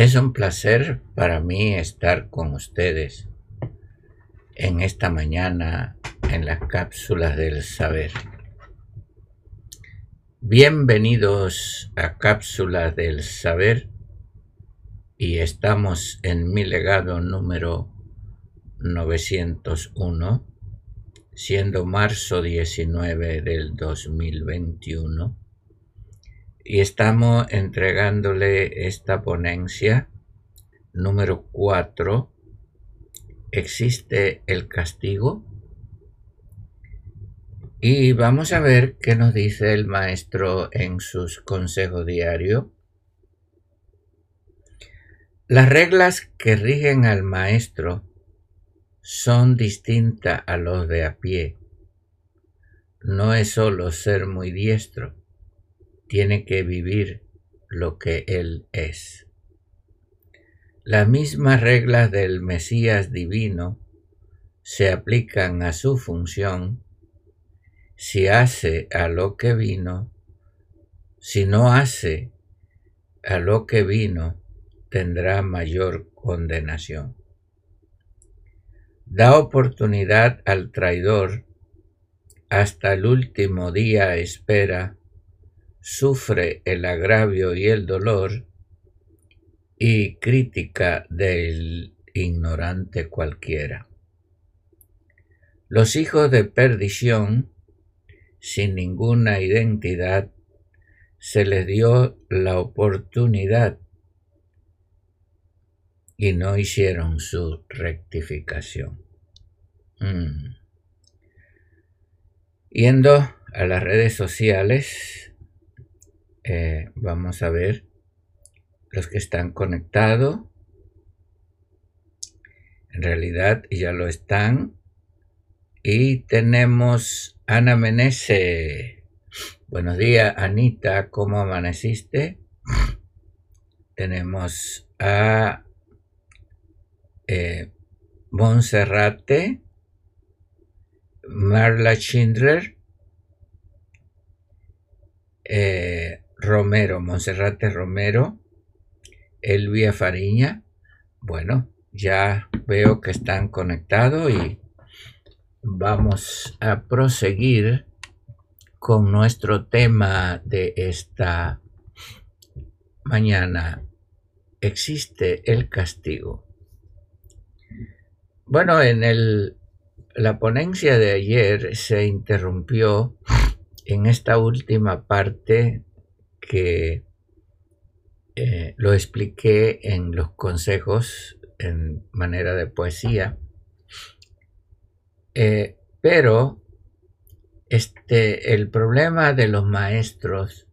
Es un placer para mí estar con ustedes en esta mañana en las cápsulas del saber. Bienvenidos a Cápsulas del Saber y estamos en mi legado número 901, siendo marzo 19 del 2021 y estamos entregándole esta ponencia número 4. ¿Existe el castigo? Y vamos a ver qué nos dice el maestro en sus consejos diarios. Las reglas que rigen al maestro son distintas a los de a pie. No es solo ser muy diestro, tiene que vivir lo que Él es. Las mismas reglas del Mesías divino se aplican a su función si hace a lo que vino, si no hace a lo que vino, tendrá mayor condenación. Da oportunidad al traidor, hasta el último día espera sufre el agravio y el dolor y crítica del ignorante cualquiera. Los hijos de perdición, sin ninguna identidad, se les dio la oportunidad y no hicieron su rectificación. Mm. Yendo a las redes sociales, eh, vamos a ver los que están conectados. En realidad ya lo están. Y tenemos Ana Menese. Buenos días, Anita. ¿Cómo amaneciste? Tenemos a eh, Monserrate, Marla Schindler, eh, Romero, Monserrate Romero, Elvia Fariña. Bueno, ya veo que están conectados y vamos a proseguir con nuestro tema de esta mañana. ¿Existe el castigo? Bueno, en el, la ponencia de ayer se interrumpió en esta última parte que eh, lo expliqué en los consejos en manera de poesía, eh, pero este, el problema de los maestros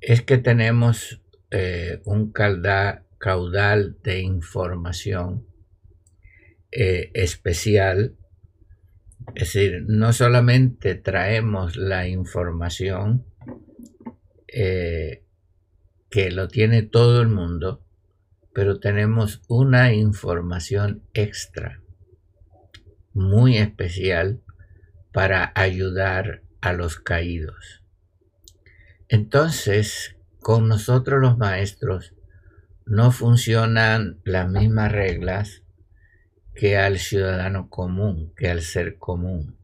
es que tenemos eh, un caudal de información especial. Es decir, no solamente traemos la información, eh, que lo tiene todo el mundo, pero tenemos una información extra, muy especial, para ayudar a los caídos. Entonces, con nosotros los maestros no funcionan las mismas reglas que al ciudadano común, que al ser común.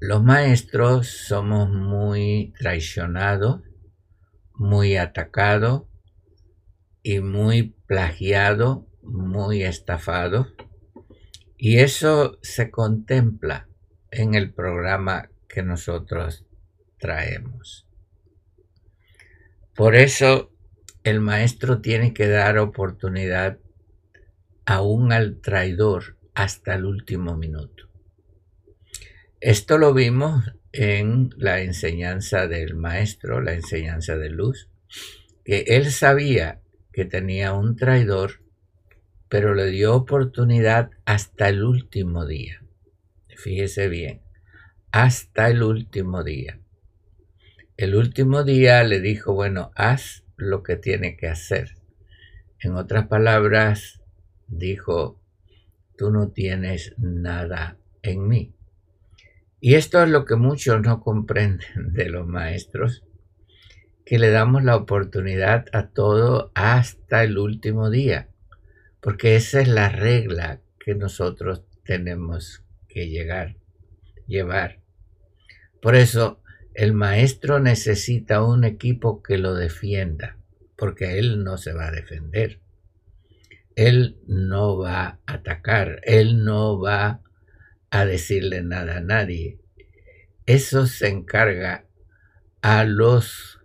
Los maestros somos muy traicionados, muy atacados y muy plagiados muy estafados y eso se contempla en el programa que nosotros traemos. Por eso el maestro tiene que dar oportunidad aún al traidor hasta el último minuto. Esto lo vimos en la enseñanza del maestro, la enseñanza de luz, que él sabía que tenía un traidor, pero le dio oportunidad hasta el último día. Fíjese bien, hasta el último día. El último día le dijo, bueno, haz lo que tiene que hacer. En otras palabras, dijo, tú no tienes nada en mí. Y esto es lo que muchos no comprenden de los maestros, que le damos la oportunidad a todo hasta el último día, porque esa es la regla que nosotros tenemos que llegar, llevar. Por eso el maestro necesita un equipo que lo defienda, porque él no se va a defender. Él no va a atacar, él no va a decirle nada a nadie. Eso se encarga a los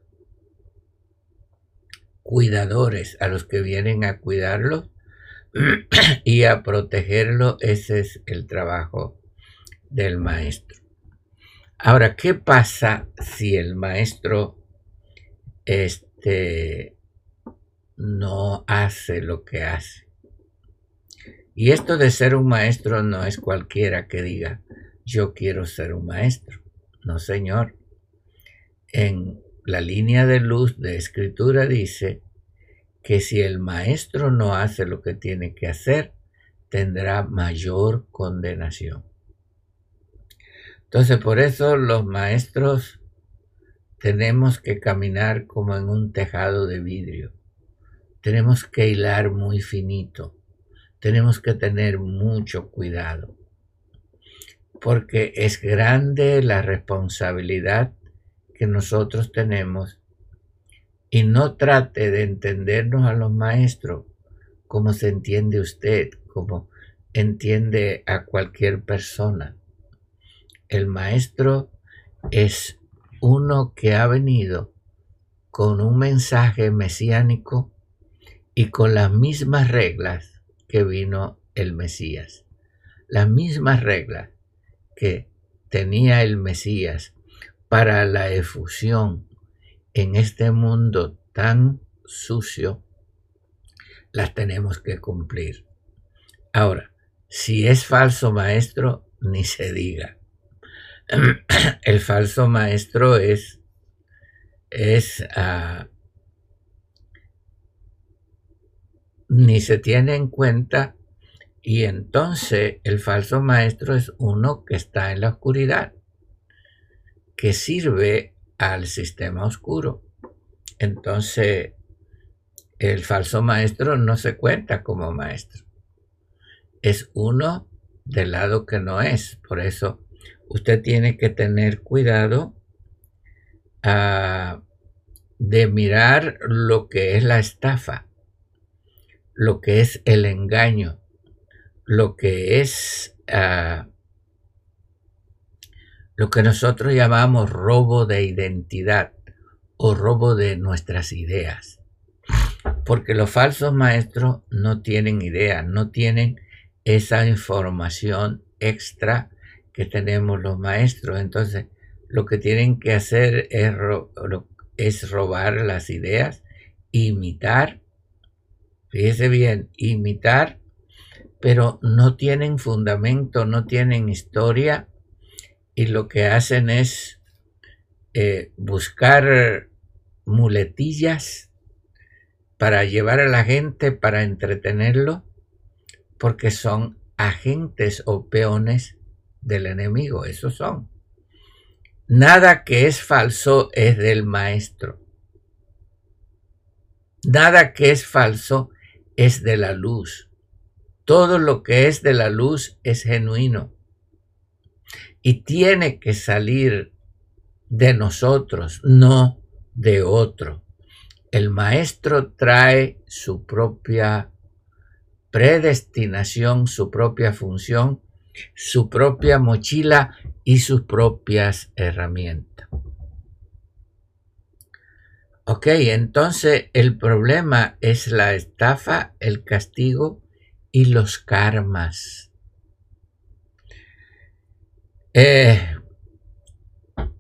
cuidadores, a los que vienen a cuidarlo y a protegerlo. Ese es el trabajo del maestro. Ahora, ¿qué pasa si el maestro este, no hace lo que hace? Y esto de ser un maestro no es cualquiera que diga, yo quiero ser un maestro. No, señor. En la línea de luz de escritura dice que si el maestro no hace lo que tiene que hacer, tendrá mayor condenación. Entonces, por eso los maestros tenemos que caminar como en un tejado de vidrio. Tenemos que hilar muy finito tenemos que tener mucho cuidado, porque es grande la responsabilidad que nosotros tenemos y no trate de entendernos a los maestros como se entiende usted, como entiende a cualquier persona. El maestro es uno que ha venido con un mensaje mesiánico y con las mismas reglas vino el Mesías. Las mismas reglas que tenía el Mesías para la efusión en este mundo tan sucio, las tenemos que cumplir. Ahora, si es falso maestro, ni se diga. El falso maestro es, es ah, ni se tiene en cuenta y entonces el falso maestro es uno que está en la oscuridad, que sirve al sistema oscuro. Entonces el falso maestro no se cuenta como maestro. Es uno del lado que no es. Por eso usted tiene que tener cuidado ah, de mirar lo que es la estafa lo que es el engaño, lo que es ah, lo que nosotros llamamos robo de identidad o robo de nuestras ideas. Porque los falsos maestros no tienen idea, no tienen esa información extra que tenemos los maestros. Entonces, lo que tienen que hacer es robar las ideas, imitar fíjese bien, imitar, pero no tienen fundamento, no tienen historia y lo que hacen es eh, buscar muletillas para llevar a la gente, para entretenerlo, porque son agentes o peones del enemigo, esos son. Nada que es falso es del maestro. Nada que es falso es de la luz. Todo lo que es de la luz es genuino. Y tiene que salir de nosotros, no de otro. El maestro trae su propia predestinación, su propia función, su propia mochila y sus propias herramientas. Ok, entonces el problema es la estafa, el castigo y los karmas. Eh,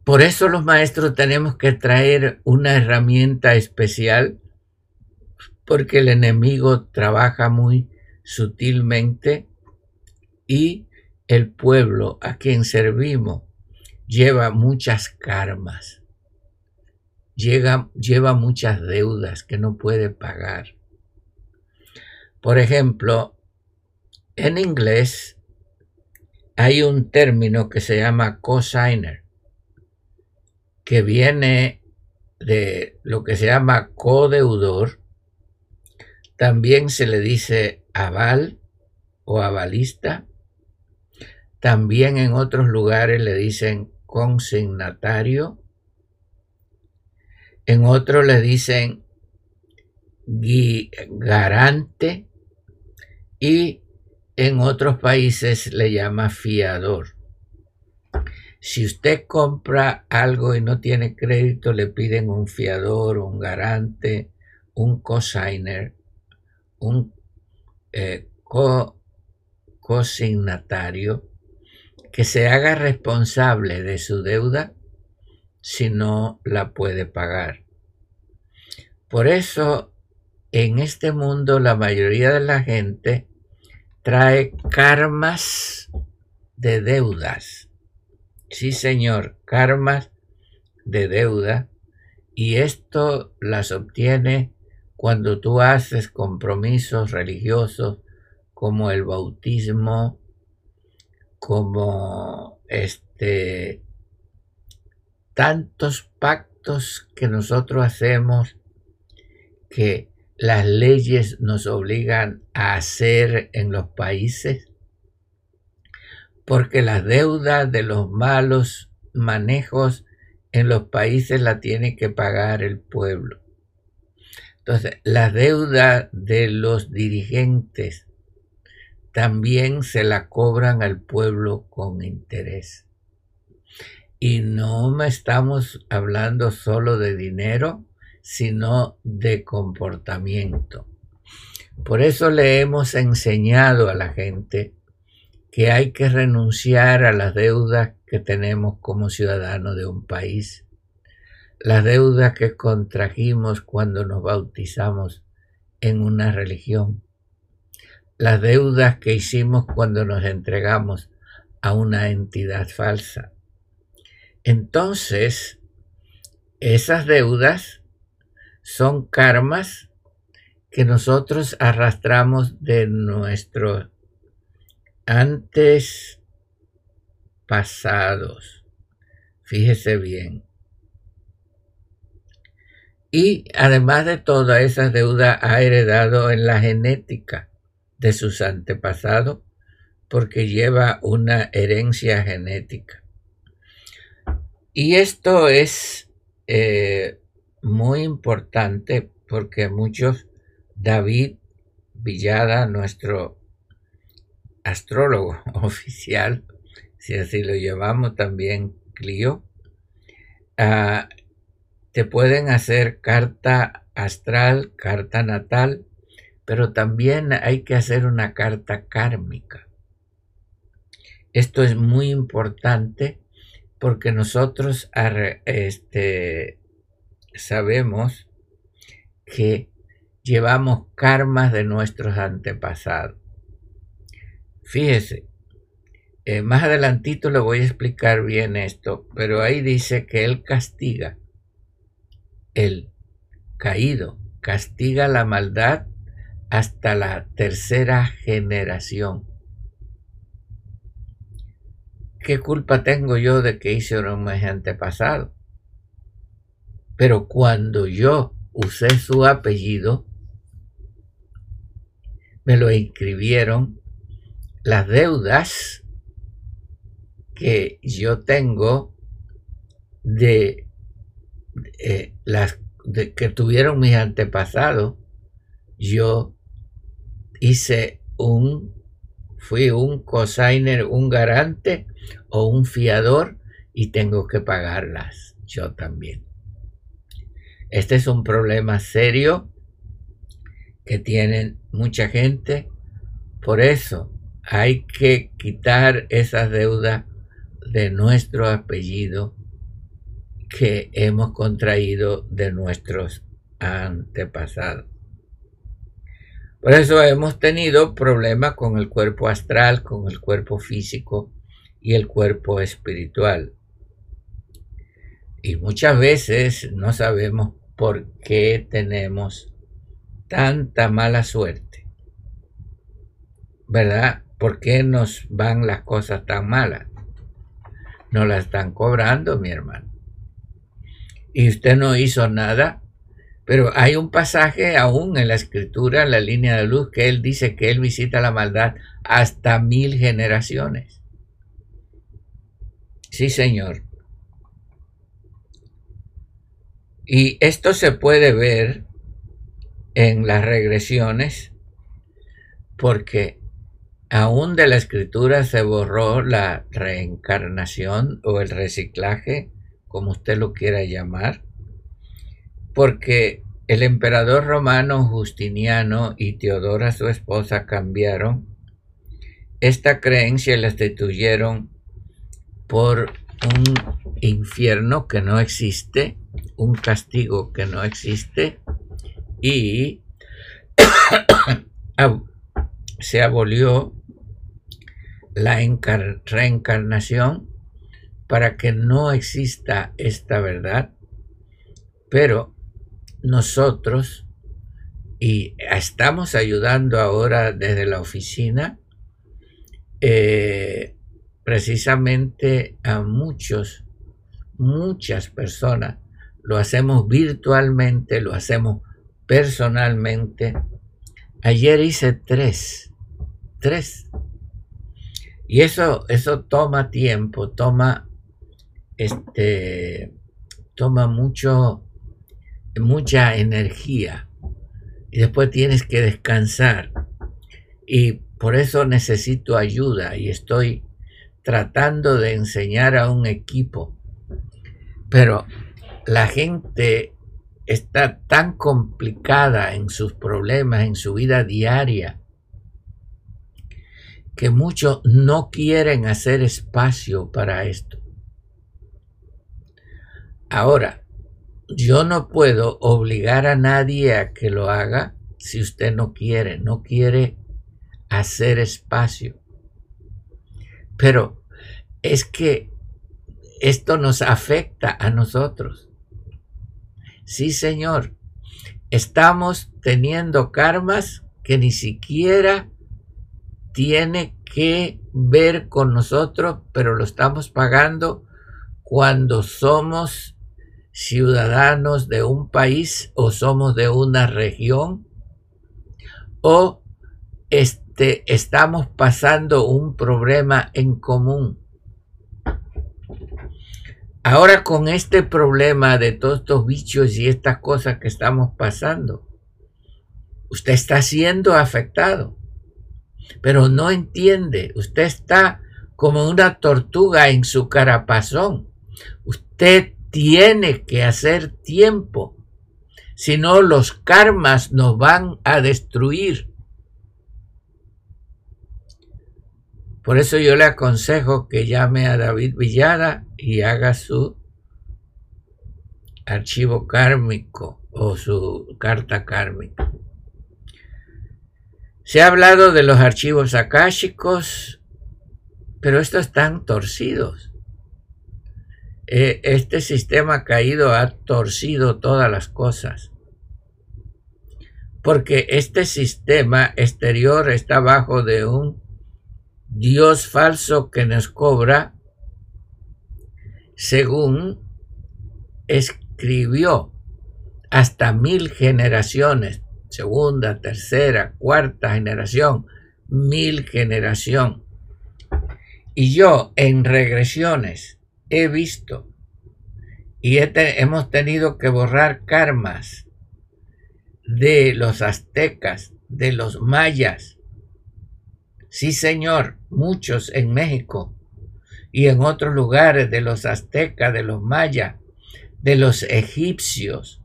por eso los maestros tenemos que traer una herramienta especial, porque el enemigo trabaja muy sutilmente y el pueblo a quien servimos lleva muchas karmas lleva muchas deudas que no puede pagar. Por ejemplo, en inglés hay un término que se llama cosigner, que viene de lo que se llama codeudor. También se le dice aval o avalista. También en otros lugares le dicen consignatario en otro le dicen garante y en otros países le llama fiador. Si usted compra algo y no tiene crédito, le piden un fiador, un garante, un cosigner, un eh, cosignatario que se haga responsable de su deuda si no la puede pagar. Por eso, en este mundo la mayoría de la gente trae karmas de deudas. Sí, señor, karmas de deuda. Y esto las obtiene cuando tú haces compromisos religiosos como el bautismo, como este tantos pactos que nosotros hacemos que las leyes nos obligan a hacer en los países, porque la deuda de los malos manejos en los países la tiene que pagar el pueblo. Entonces, la deuda de los dirigentes también se la cobran al pueblo con interés. Y no estamos hablando solo de dinero, sino de comportamiento. Por eso le hemos enseñado a la gente que hay que renunciar a las deudas que tenemos como ciudadanos de un país, las deudas que contrajimos cuando nos bautizamos en una religión, las deudas que hicimos cuando nos entregamos a una entidad falsa, entonces, esas deudas son karmas que nosotros arrastramos de nuestros antes pasados. Fíjese bien. Y además de toda esa deuda ha heredado en la genética de sus antepasados porque lleva una herencia genética. Y esto es eh, muy importante porque muchos, David Villada, nuestro astrólogo oficial, si así lo llevamos también, Clio, ah, te pueden hacer carta astral, carta natal, pero también hay que hacer una carta kármica. Esto es muy importante porque nosotros este, sabemos que llevamos karmas de nuestros antepasados. Fíjese, eh, más adelantito le voy a explicar bien esto, pero ahí dice que Él castiga, el caído, castiga la maldad hasta la tercera generación. ¿Qué culpa tengo yo de que hice un mes antepasado? Pero cuando yo usé su apellido, me lo inscribieron las deudas que yo tengo de, eh, las que tuvieron mis antepasados, yo hice un, fui un cosigner, un garante o un fiador y tengo que pagarlas yo también. Este es un problema serio que tienen mucha gente. Por eso hay que quitar esa deuda de nuestro apellido que hemos contraído de nuestros antepasados. Por eso hemos tenido problemas con el cuerpo astral, con el cuerpo físico y el cuerpo espiritual. Y muchas veces no sabemos por qué tenemos tanta mala suerte. ¿Verdad? ¿Por qué nos van las cosas tan malas? No las están cobrando, mi hermano. Y usted no hizo nada pero hay un pasaje aún en la escritura, en la línea de luz, que él dice que él visita la maldad hasta mil generaciones. Sí, Señor. Y esto se puede ver en las regresiones porque aún de la escritura se borró la reencarnación o el reciclaje, como usted lo quiera llamar porque el emperador romano Justiniano y Teodora su esposa cambiaron esta creencia y la destituyeron por un infierno que no existe, un castigo que no existe y se abolió la reencarnación para que no exista esta verdad, pero nosotros, y estamos ayudando ahora desde la oficina, eh, precisamente a muchos, muchas personas. Lo hacemos virtualmente, lo hacemos personalmente. Ayer hice tres, tres. Y eso, eso toma tiempo, toma, este, toma mucho, mucha energía y después tienes que descansar. Y por eso necesito ayuda y estoy tratando de enseñar a un equipo. Pero la gente está tan complicada en sus problemas, en su vida diaria, que muchos no quieren hacer espacio para esto. Ahora, yo no puedo obligar a nadie a que lo haga si usted no quiere, no quiere hacer espacio. Pero es que esto nos afecta a nosotros. Sí, Señor, estamos teniendo karmas que ni siquiera tiene que ver con nosotros, pero lo estamos pagando cuando somos ciudadanos de un país o somos de una región o este, estamos pasando un problema en común. Ahora con este problema de todos estos bichos y estas cosas que estamos pasando, usted está siendo afectado, pero no entiende, usted está como una tortuga en su carapazón. Usted tiene que hacer tiempo, si no los karmas nos van a destruir. Por eso yo le aconsejo que llame a David Villada y haga su archivo kármico o su carta kármica. Se ha hablado de los archivos akáshicos, pero estos están torcidos. Eh, este sistema caído ha torcido todas las cosas. Porque este sistema exterior está bajo de un Dios falso que nos cobra según escribió hasta mil generaciones, segunda, tercera, cuarta generación, mil generación. Y yo en regresiones he visto y hemos tenido que borrar karmas de los aztecas, de los mayas, Sí, señor, muchos en México y en otros lugares de los aztecas, de los mayas, de los egipcios,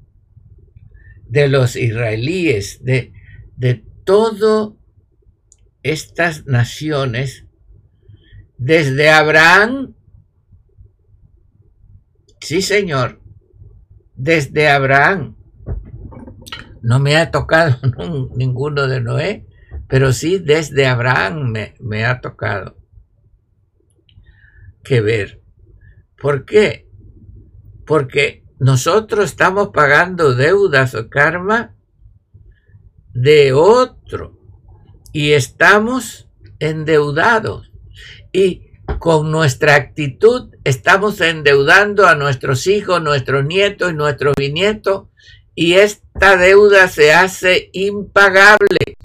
de los israelíes, de, de todas estas naciones, desde Abraham, sí señor, desde Abraham. No me ha tocado ninguno de Noé, pero sí desde Abraham me, ha tocado que ver. ¿Por qué? Porque nosotros estamos pagando deudas o karma de otro y estamos endeudados. Y con nuestra actitud estamos endeudando a nuestros hijos, nuestros nietos y nuestros bisnietos y esta deuda se hace impagable.